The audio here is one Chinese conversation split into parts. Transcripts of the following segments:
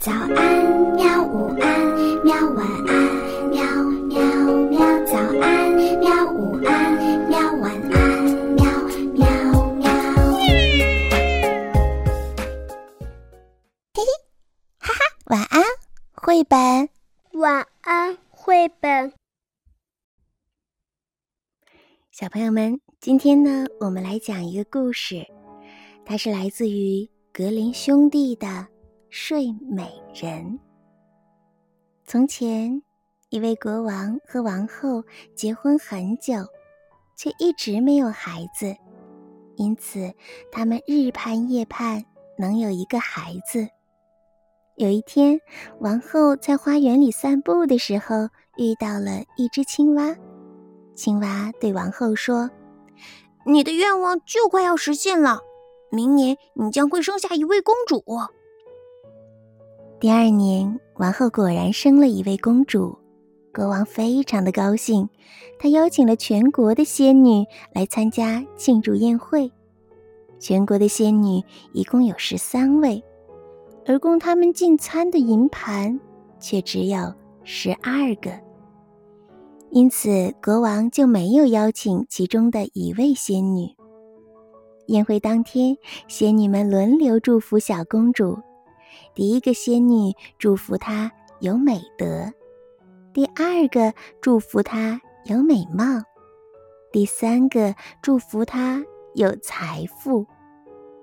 早安，喵！午安，喵！晚安，喵喵喵！早安，喵！午安，喵！晚安，喵喵喵！嘿嘿，哈哈，晚安，绘本。晚安，绘本。小朋友们，今天呢，我们来讲一个故事，它是来自于格林兄弟的《睡美人》。从前，一位国王和王后结婚很久，却一直没有孩子，因此他们日盼夜盼能有一个孩子。有一天，王后在花园里散步的时候，遇到了一只青蛙。青蛙对王后说：“你的愿望就快要实现了，明年你将会生下一位公主。”第二年，王后果然生了一位公主，国王非常的高兴，他邀请了全国的仙女来参加庆祝宴会。全国的仙女一共有十三位，而供他们进餐的银盘却只有十二个。因此，国王就没有邀请其中的一位仙女。宴会当天，仙女们轮流祝福小公主。第一个仙女祝福她有美德，第二个祝福她有美貌，第三个祝福她有财富。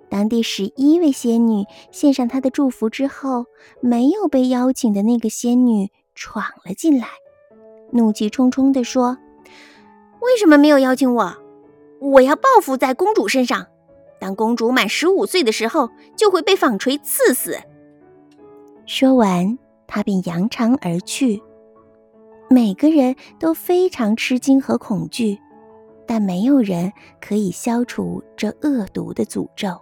当第十一位仙女献上她的祝福之后，没有被邀请的那个仙女闯了进来。怒气冲冲地说：“为什么没有邀请我？我要报复在公主身上。当公主满十五岁的时候，就会被纺锤刺死。”说完，他便扬长而去。每个人都非常吃惊和恐惧，但没有人可以消除这恶毒的诅咒。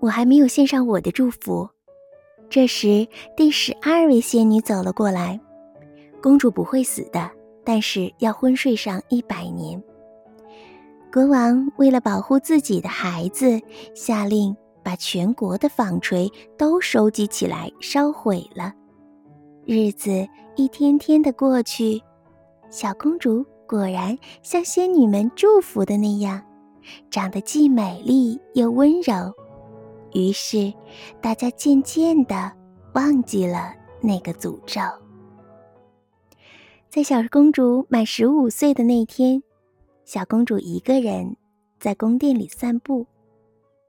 我还没有献上我的祝福。这时，第十二位仙女走了过来。公主不会死的，但是要昏睡上一百年。国王为了保护自己的孩子，下令把全国的纺锤都收集起来烧毁了。日子一天天的过去，小公主果然像仙女们祝福的那样，长得既美丽又温柔。于是，大家渐渐的忘记了那个诅咒。在小公主满十五岁的那天，小公主一个人在宫殿里散步，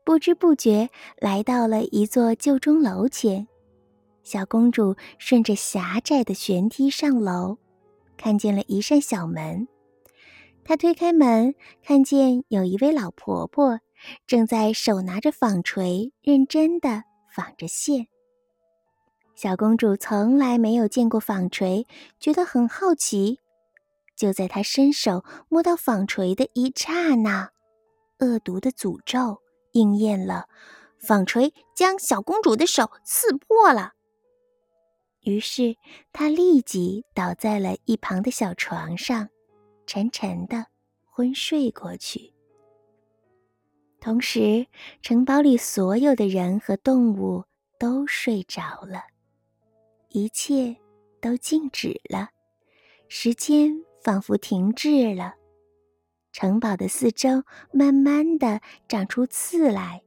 不知不觉来到了一座旧钟楼前。小公主顺着狭窄的悬梯上楼，看见了一扇小门。她推开门，看见有一位老婆婆正在手拿着纺锤，认真的纺着线。小公主从来没有见过纺锤，觉得很好奇。就在她伸手摸到纺锤的一刹那，恶毒的诅咒应验了，纺锤将小公主的手刺破了。于是她立即倒在了一旁的小床上，沉沉的昏睡过去。同时，城堡里所有的人和动物都睡着了。一切都静止了，时间仿佛停滞了。城堡的四周慢慢的长出刺来，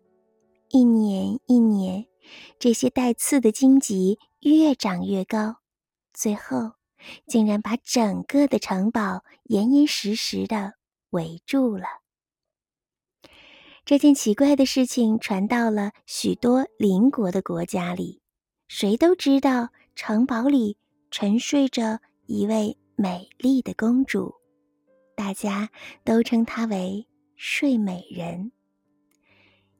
一年一年，这些带刺的荆棘越长越高，最后竟然把整个的城堡严严实实的围住了。这件奇怪的事情传到了许多邻国的国家里，谁都知道。城堡里沉睡着一位美丽的公主，大家都称她为睡美人。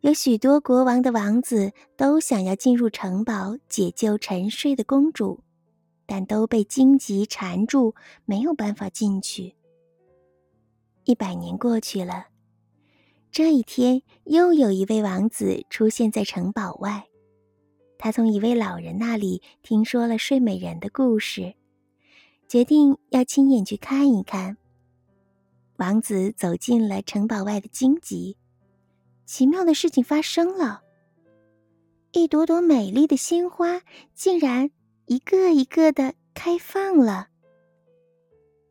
有许多国王的王子都想要进入城堡解救沉睡的公主，但都被荆棘缠住，没有办法进去。一百年过去了，这一天，又有一位王子出现在城堡外。他从一位老人那里听说了睡美人的故事，决定要亲眼去看一看。王子走进了城堡外的荆棘，奇妙的事情发生了。一朵朵美丽的鲜花竟然一个一个的开放了。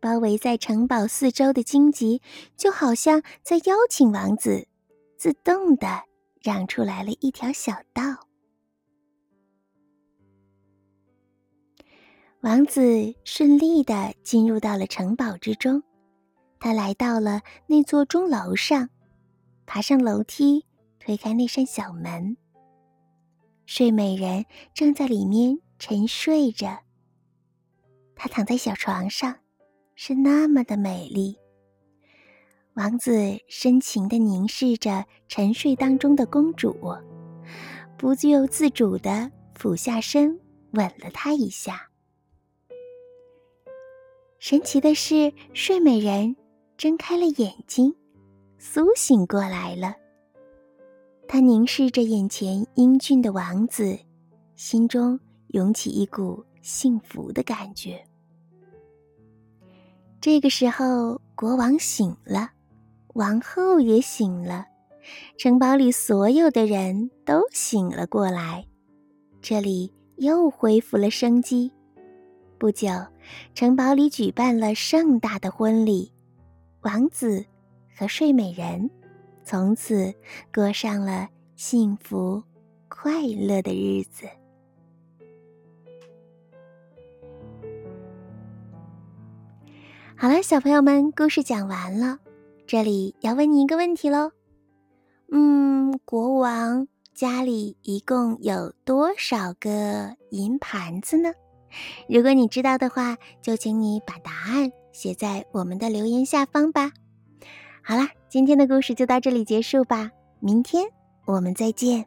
包围在城堡四周的荆棘就好像在邀请王子，自动的让出来了一条小道。王子顺利的进入到了城堡之中，他来到了那座钟楼上，爬上楼梯，推开那扇小门。睡美人正在里面沉睡着，她躺在小床上，是那么的美丽。王子深情的凝视着沉睡当中的公主，不自由自主的俯下身吻了她一下。神奇的是，睡美人睁开了眼睛，苏醒过来了。他凝视着眼前英俊的王子，心中涌起一股幸福的感觉。这个时候，国王醒了，王后也醒了，城堡里所有的人都醒了过来，这里又恢复了生机。不久，城堡里举办了盛大的婚礼，王子和睡美人。从此过上了幸福快乐的日子。好了，小朋友们，故事讲完了。这里要问你一个问题喽。嗯，国王家里一共有多少个银盘子呢？如果你知道的话，就请你把答案写在我们的留言下方吧。好啦，今天的故事就到这里结束吧，明天我们再见。